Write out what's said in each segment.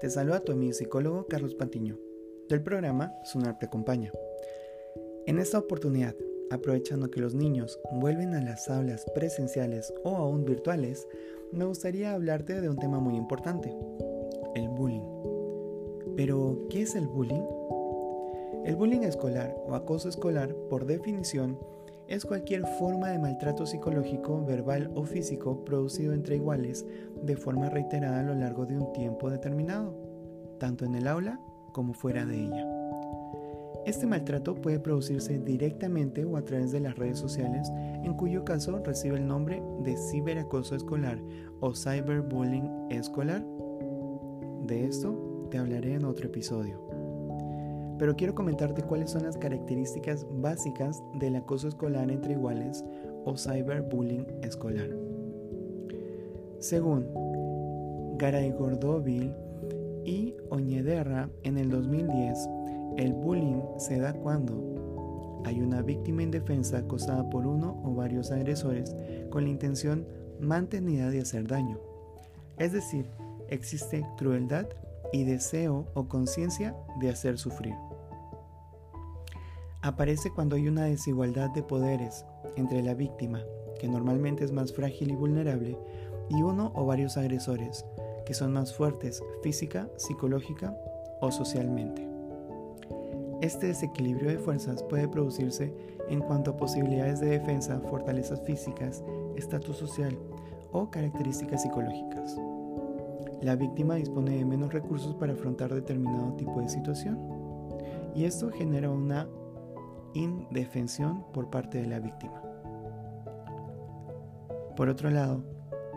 Te saluda tu amigo psicólogo Carlos Pantiño, del programa Sunar te acompaña. En esta oportunidad, aprovechando que los niños vuelven a las aulas presenciales o aún virtuales, me gustaría hablarte de un tema muy importante, el bullying. Pero, ¿qué es el bullying? El bullying escolar o acoso escolar, por definición, es cualquier forma de maltrato psicológico, verbal o físico producido entre iguales de forma reiterada a lo largo de un tiempo determinado, tanto en el aula como fuera de ella. Este maltrato puede producirse directamente o a través de las redes sociales, en cuyo caso recibe el nombre de ciberacoso escolar o cyberbullying escolar. De esto te hablaré en otro episodio pero quiero comentarte cuáles son las características básicas del acoso escolar entre iguales o cyberbullying escolar. Según Garay Gordovil y Oñederra en el 2010, el bullying se da cuando hay una víctima indefensa acosada por uno o varios agresores con la intención mantenida de hacer daño. Es decir, existe crueldad y deseo o conciencia de hacer sufrir. Aparece cuando hay una desigualdad de poderes entre la víctima, que normalmente es más frágil y vulnerable, y uno o varios agresores, que son más fuertes física, psicológica o socialmente. Este desequilibrio de fuerzas puede producirse en cuanto a posibilidades de defensa, fortalezas físicas, estatus social o características psicológicas. La víctima dispone de menos recursos para afrontar determinado tipo de situación y esto genera una indefensión por parte de la víctima. Por otro lado,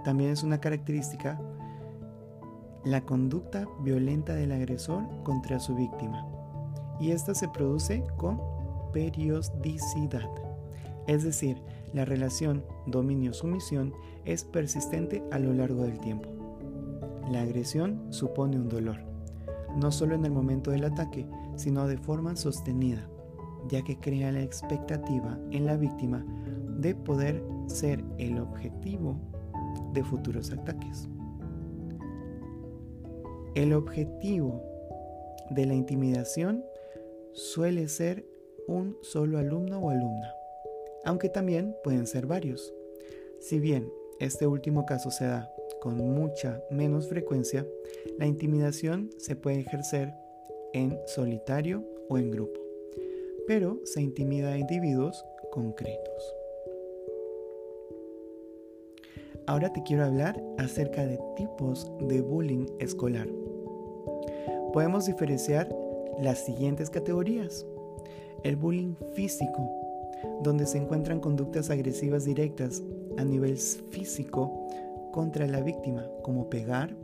también es una característica la conducta violenta del agresor contra su víctima, y esta se produce con periodicidad, es decir, la relación dominio-sumisión es persistente a lo largo del tiempo. La agresión supone un dolor, no solo en el momento del ataque, sino de forma sostenida, ya que crea la expectativa en la víctima de poder ser el objetivo de futuros ataques. El objetivo de la intimidación suele ser un solo alumno o alumna, aunque también pueden ser varios. Si bien este último caso se da con mucha menos frecuencia, la intimidación se puede ejercer en solitario o en grupo pero se intimida a individuos concretos. Ahora te quiero hablar acerca de tipos de bullying escolar. Podemos diferenciar las siguientes categorías. El bullying físico, donde se encuentran conductas agresivas directas a nivel físico contra la víctima, como pegar,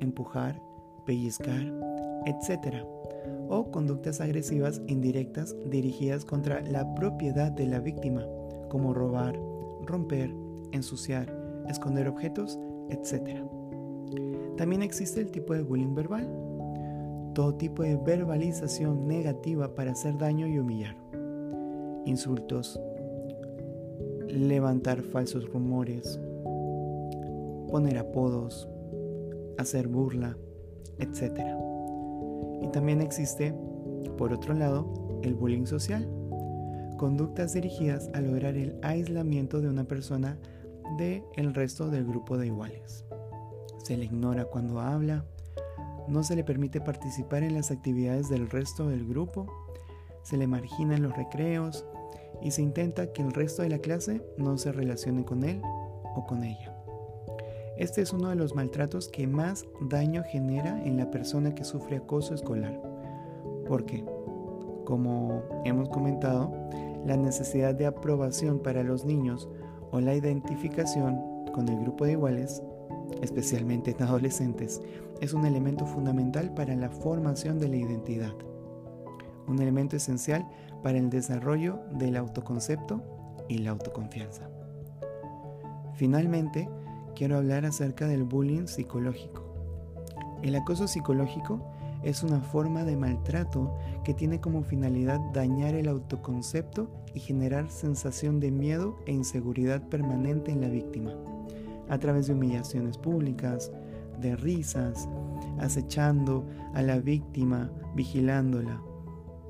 empujar, pellizcar, etc o conductas agresivas indirectas dirigidas contra la propiedad de la víctima, como robar, romper, ensuciar, esconder objetos, etc. También existe el tipo de bullying verbal, todo tipo de verbalización negativa para hacer daño y humillar, insultos, levantar falsos rumores, poner apodos, hacer burla, etc. Y también existe, por otro lado, el bullying social, conductas dirigidas a lograr el aislamiento de una persona del el resto del grupo de iguales. Se le ignora cuando habla, no se le permite participar en las actividades del resto del grupo, se le margina en los recreos y se intenta que el resto de la clase no se relacione con él o con ella. Este es uno de los maltratos que más daño genera en la persona que sufre acoso escolar. Porque, como hemos comentado, la necesidad de aprobación para los niños o la identificación con el grupo de iguales, especialmente en adolescentes, es un elemento fundamental para la formación de la identidad. Un elemento esencial para el desarrollo del autoconcepto y la autoconfianza. Finalmente, quiero hablar acerca del bullying psicológico. El acoso psicológico es una forma de maltrato que tiene como finalidad dañar el autoconcepto y generar sensación de miedo e inseguridad permanente en la víctima, a través de humillaciones públicas, de risas, acechando a la víctima, vigilándola.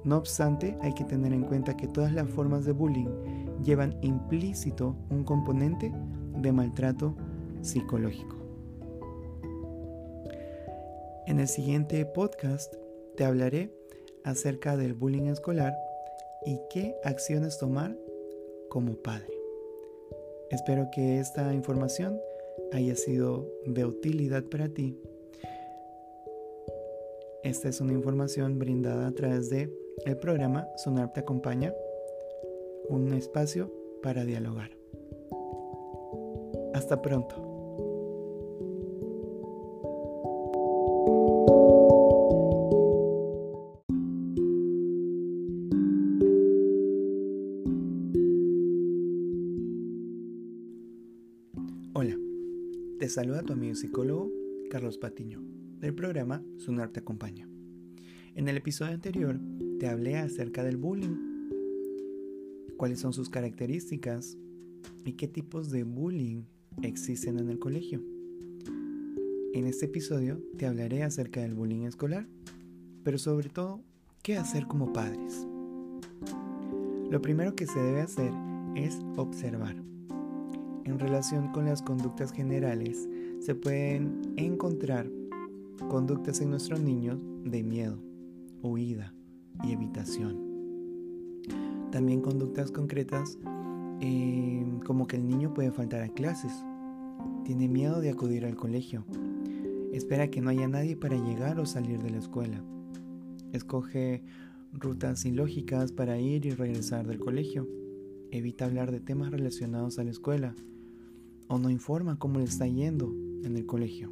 No obstante, hay que tener en cuenta que todas las formas de bullying llevan implícito un componente de maltrato psicológico. En el siguiente podcast te hablaré acerca del bullying escolar y qué acciones tomar como padre. Espero que esta información haya sido de utilidad para ti. Esta es una información brindada a través de el programa Sonar te acompaña, un espacio para dialogar. Hasta pronto. Saluda tu amigo psicólogo Carlos Patiño del programa Sunar te acompaña. En el episodio anterior te hablé acerca del bullying, cuáles son sus características y qué tipos de bullying existen en el colegio. En este episodio te hablaré acerca del bullying escolar, pero sobre todo, qué hacer como padres. Lo primero que se debe hacer es observar en relación con las conductas generales, se pueden encontrar conductas en nuestros niños de miedo, huida y evitación. También conductas concretas eh, como que el niño puede faltar a clases, tiene miedo de acudir al colegio, espera que no haya nadie para llegar o salir de la escuela, escoge rutas ilógicas para ir y regresar del colegio, evita hablar de temas relacionados a la escuela, o no informa cómo le está yendo en el colegio.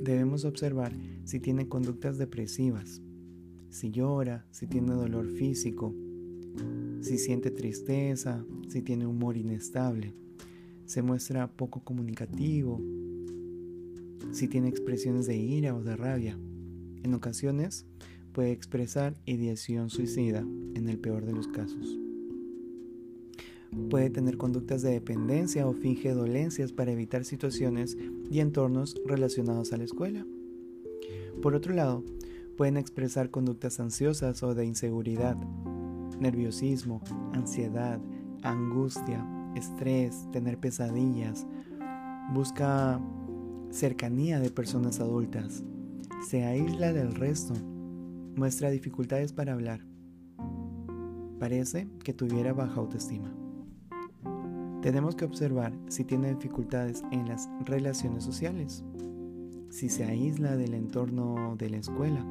Debemos observar si tiene conductas depresivas, si llora, si tiene dolor físico, si siente tristeza, si tiene humor inestable, se muestra poco comunicativo, si tiene expresiones de ira o de rabia. En ocasiones puede expresar ideación suicida en el peor de los casos. Puede tener conductas de dependencia o finge dolencias para evitar situaciones y entornos relacionados a la escuela. Por otro lado, pueden expresar conductas ansiosas o de inseguridad, nerviosismo, ansiedad, angustia, estrés, tener pesadillas, busca cercanía de personas adultas, se aísla del resto, muestra dificultades para hablar. Parece que tuviera baja autoestima. Tenemos que observar si tiene dificultades en las relaciones sociales, si se aísla del entorno de la escuela,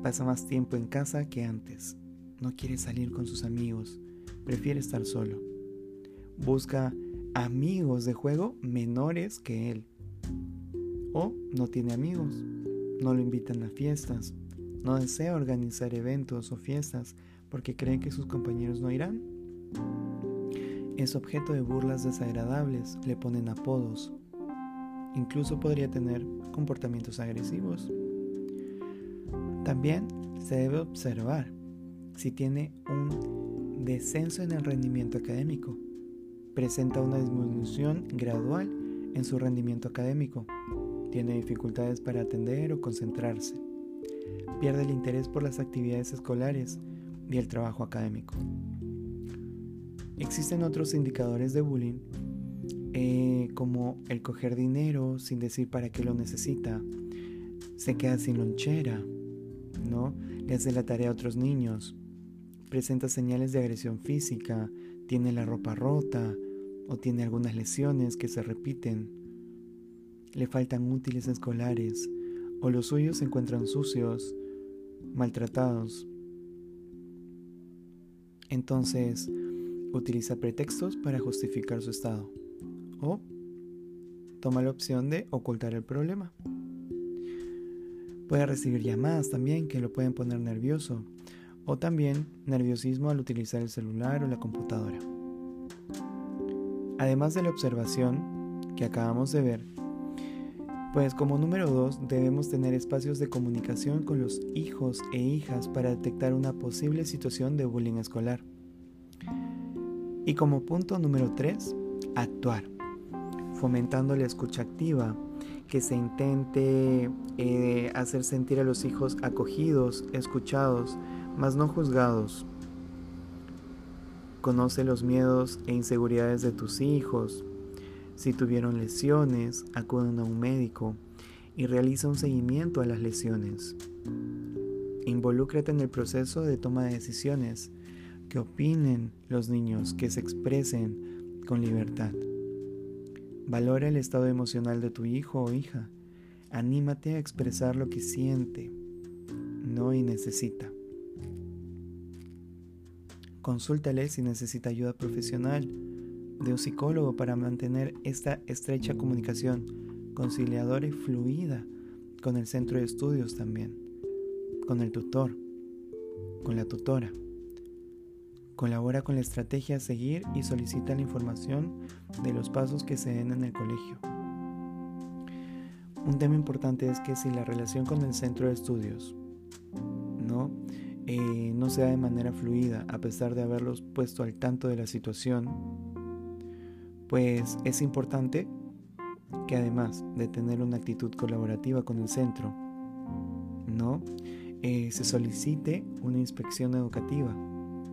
pasa más tiempo en casa que antes, no quiere salir con sus amigos, prefiere estar solo, busca amigos de juego menores que él, o no tiene amigos, no lo invitan a fiestas, no desea organizar eventos o fiestas porque cree que sus compañeros no irán es objeto de burlas desagradables, le ponen apodos. Incluso podría tener comportamientos agresivos. También se debe observar si tiene un descenso en el rendimiento académico. Presenta una disminución gradual en su rendimiento académico. Tiene dificultades para atender o concentrarse. Pierde el interés por las actividades escolares y el trabajo académico. Existen otros indicadores de bullying, eh, como el coger dinero sin decir para qué lo necesita, se queda sin lonchera, ¿no? Le hace la tarea a otros niños, presenta señales de agresión física, tiene la ropa rota o tiene algunas lesiones que se repiten, le faltan útiles escolares o los suyos se encuentran sucios, maltratados. Entonces, utiliza pretextos para justificar su estado o toma la opción de ocultar el problema. Puede recibir llamadas también que lo pueden poner nervioso o también nerviosismo al utilizar el celular o la computadora. Además de la observación que acabamos de ver, pues como número dos debemos tener espacios de comunicación con los hijos e hijas para detectar una posible situación de bullying escolar. Y como punto número 3, actuar, fomentando la escucha activa, que se intente eh, hacer sentir a los hijos acogidos, escuchados, mas no juzgados. Conoce los miedos e inseguridades de tus hijos. Si tuvieron lesiones, acuden a un médico y realiza un seguimiento a las lesiones. Involúcrate en el proceso de toma de decisiones, que opinen los niños, que se expresen con libertad. Valora el estado emocional de tu hijo o hija. Anímate a expresar lo que siente, no y necesita. Consúltale si necesita ayuda profesional de un psicólogo para mantener esta estrecha comunicación conciliadora y fluida con el centro de estudios también, con el tutor, con la tutora. Colabora con la estrategia a seguir y solicita la información de los pasos que se den en el colegio. Un tema importante es que si la relación con el centro de estudios no, eh, no sea de manera fluida, a pesar de haberlos puesto al tanto de la situación, pues es importante que además de tener una actitud colaborativa con el centro, no, eh, se solicite una inspección educativa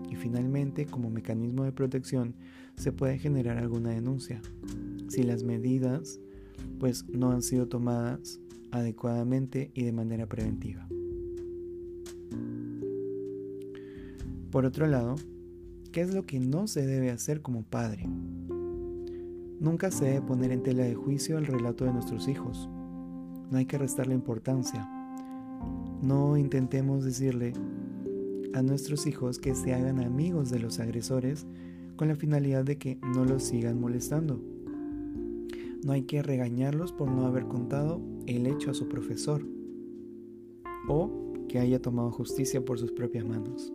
y finalmente, como mecanismo de protección, se puede generar alguna denuncia. Si las medidas pues no han sido tomadas adecuadamente y de manera preventiva. Por otro lado, ¿qué es lo que no se debe hacer como padre? Nunca se debe poner en tela de juicio el relato de nuestros hijos. No hay que restarle importancia. No intentemos decirle, a nuestros hijos que se hagan amigos de los agresores con la finalidad de que no los sigan molestando. No hay que regañarlos por no haber contado el hecho a su profesor o que haya tomado justicia por sus propias manos.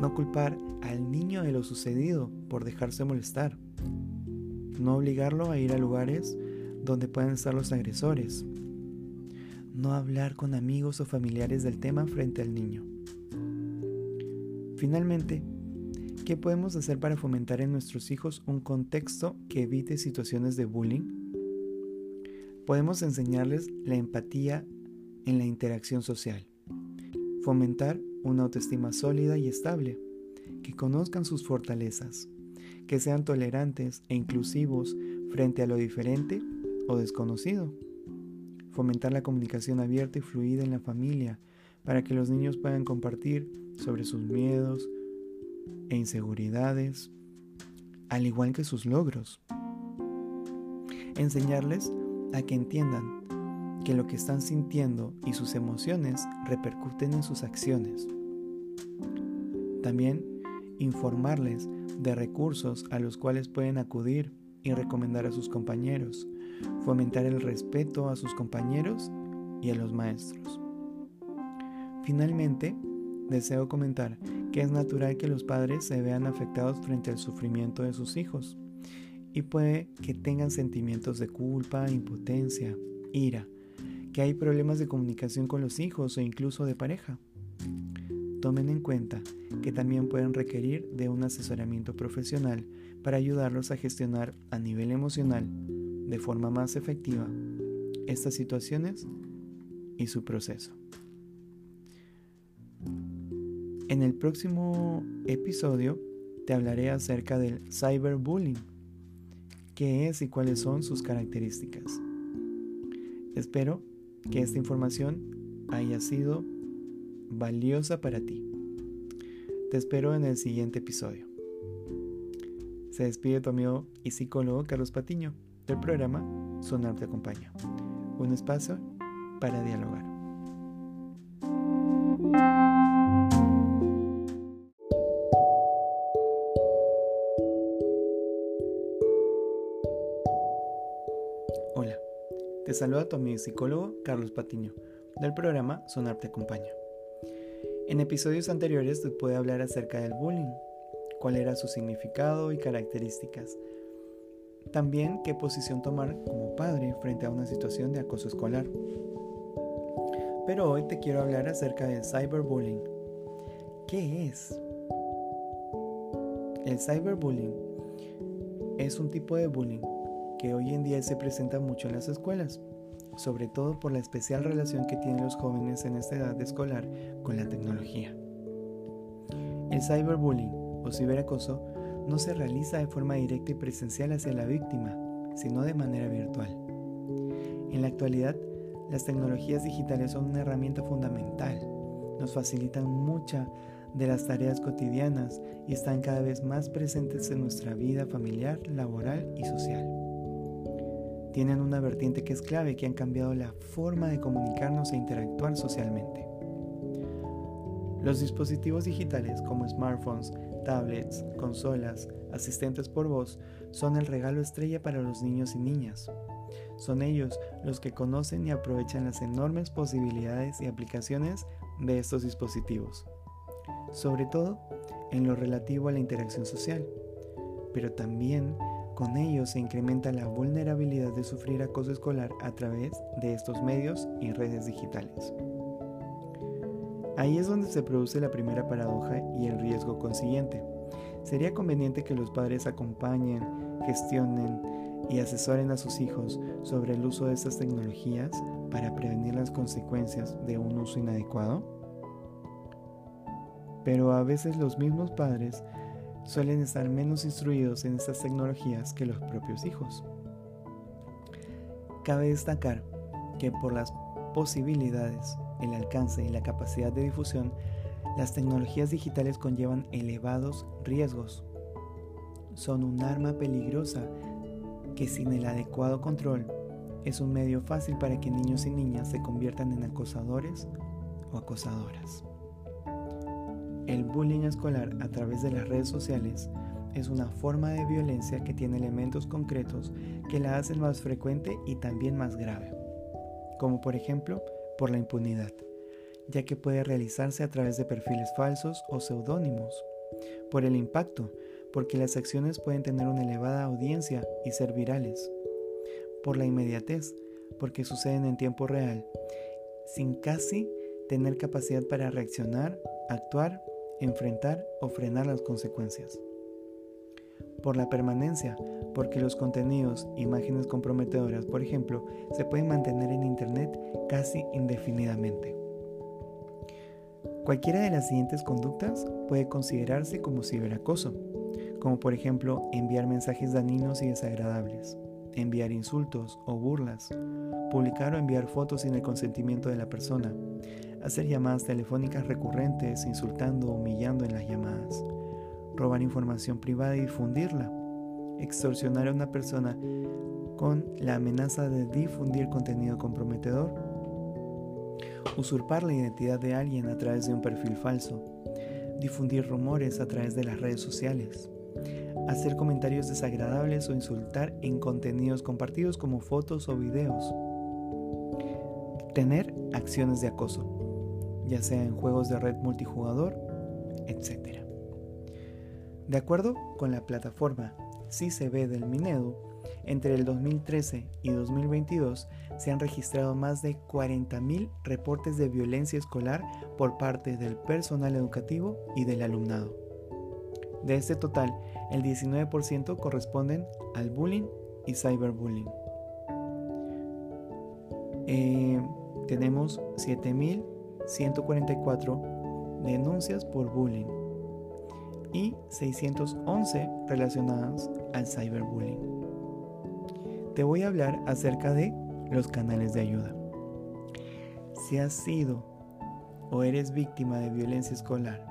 No culpar al niño de lo sucedido por dejarse molestar. No obligarlo a ir a lugares donde puedan estar los agresores. No hablar con amigos o familiares del tema frente al niño. Finalmente, ¿qué podemos hacer para fomentar en nuestros hijos un contexto que evite situaciones de bullying? Podemos enseñarles la empatía en la interacción social, fomentar una autoestima sólida y estable, que conozcan sus fortalezas, que sean tolerantes e inclusivos frente a lo diferente o desconocido, fomentar la comunicación abierta y fluida en la familia para que los niños puedan compartir sobre sus miedos e inseguridades, al igual que sus logros. Enseñarles a que entiendan que lo que están sintiendo y sus emociones repercuten en sus acciones. También informarles de recursos a los cuales pueden acudir y recomendar a sus compañeros, fomentar el respeto a sus compañeros y a los maestros. Finalmente, deseo comentar que es natural que los padres se vean afectados frente al sufrimiento de sus hijos y puede que tengan sentimientos de culpa, impotencia, ira, que hay problemas de comunicación con los hijos o incluso de pareja. Tomen en cuenta que también pueden requerir de un asesoramiento profesional para ayudarlos a gestionar a nivel emocional de forma más efectiva estas situaciones y su proceso. En el próximo episodio te hablaré acerca del cyberbullying, qué es y cuáles son sus características. Espero que esta información haya sido valiosa para ti. Te espero en el siguiente episodio. Se despide tu amigo y psicólogo Carlos Patiño del programa Sonar te acompaña, un espacio para dialogar. Te saluda tu amigo psicólogo Carlos Patiño, del programa Sonar te acompaña. En episodios anteriores te pude hablar acerca del bullying, cuál era su significado y características. También qué posición tomar como padre frente a una situación de acoso escolar. Pero hoy te quiero hablar acerca del cyberbullying. ¿Qué es? El cyberbullying es un tipo de bullying que hoy en día se presenta mucho en las escuelas, sobre todo por la especial relación que tienen los jóvenes en esta edad escolar con la tecnología. El cyberbullying o ciberacoso no se realiza de forma directa y presencial hacia la víctima, sino de manera virtual. En la actualidad, las tecnologías digitales son una herramienta fundamental. Nos facilitan mucha de las tareas cotidianas y están cada vez más presentes en nuestra vida familiar, laboral y social. Tienen una vertiente que es clave que han cambiado la forma de comunicarnos e interactuar socialmente. Los dispositivos digitales como smartphones, tablets, consolas, asistentes por voz son el regalo estrella para los niños y niñas. Son ellos los que conocen y aprovechan las enormes posibilidades y aplicaciones de estos dispositivos, sobre todo en lo relativo a la interacción social, pero también con ellos se incrementa la vulnerabilidad de sufrir acoso escolar a través de estos medios y redes digitales. Ahí es donde se produce la primera paradoja y el riesgo consiguiente. Sería conveniente que los padres acompañen, gestionen y asesoren a sus hijos sobre el uso de estas tecnologías para prevenir las consecuencias de un uso inadecuado. Pero a veces los mismos padres suelen estar menos instruidos en estas tecnologías que los propios hijos. Cabe destacar que por las posibilidades el alcance y la capacidad de difusión, las tecnologías digitales conllevan elevados riesgos. Son un arma peligrosa que sin el adecuado control es un medio fácil para que niños y niñas se conviertan en acosadores o acosadoras. El bullying escolar a través de las redes sociales es una forma de violencia que tiene elementos concretos que la hacen más frecuente y también más grave, como por ejemplo por la impunidad, ya que puede realizarse a través de perfiles falsos o seudónimos, por el impacto, porque las acciones pueden tener una elevada audiencia y ser virales, por la inmediatez, porque suceden en tiempo real, sin casi tener capacidad para reaccionar, actuar, enfrentar o frenar las consecuencias. Por la permanencia, porque los contenidos, imágenes comprometedoras, por ejemplo, se pueden mantener en Internet casi indefinidamente. Cualquiera de las siguientes conductas puede considerarse como ciberacoso, como por ejemplo enviar mensajes dañinos y desagradables, enviar insultos o burlas, publicar o enviar fotos sin el consentimiento de la persona, hacer llamadas telefónicas recurrentes insultando o humillando en las llamadas, robar información privada y difundirla, extorsionar a una persona con la amenaza de difundir contenido comprometedor, usurpar la identidad de alguien a través de un perfil falso, difundir rumores a través de las redes sociales, hacer comentarios desagradables o insultar en contenidos compartidos como fotos o videos, tener acciones de acoso, ya sea en juegos de red multijugador, etc. De acuerdo con la plataforma CICB del Minedu, entre el 2013 y 2022 se han registrado más de 40.000 reportes de violencia escolar por parte del personal educativo y del alumnado. De este total, el 19% corresponden al bullying y cyberbullying. Eh, tenemos 7.144 denuncias por bullying y 611 relacionadas al cyberbullying. Te voy a hablar acerca de los canales de ayuda. Si has sido o eres víctima de violencia escolar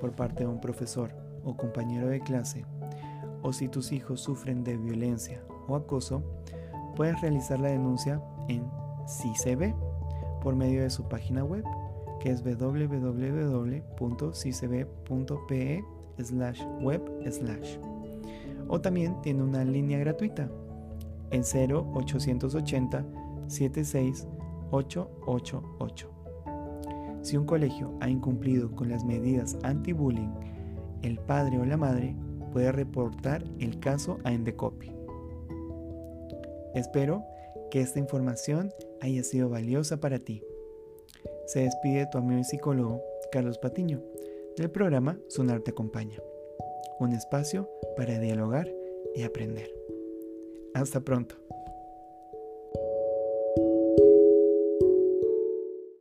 por parte de un profesor o compañero de clase, o si tus hijos sufren de violencia o acoso, puedes realizar la denuncia en CICB por medio de su página web, que es www.cicb.pe slash web slash. O también tiene una línea gratuita en 0880 76 888. Si un colegio ha incumplido con las medidas anti-bullying, el padre o la madre puede reportar el caso a Endecopi. Espero que esta información haya sido valiosa para ti. Se despide tu amigo y psicólogo Carlos Patiño del programa Sonar te acompaña, un espacio para dialogar y aprender. Hasta pronto.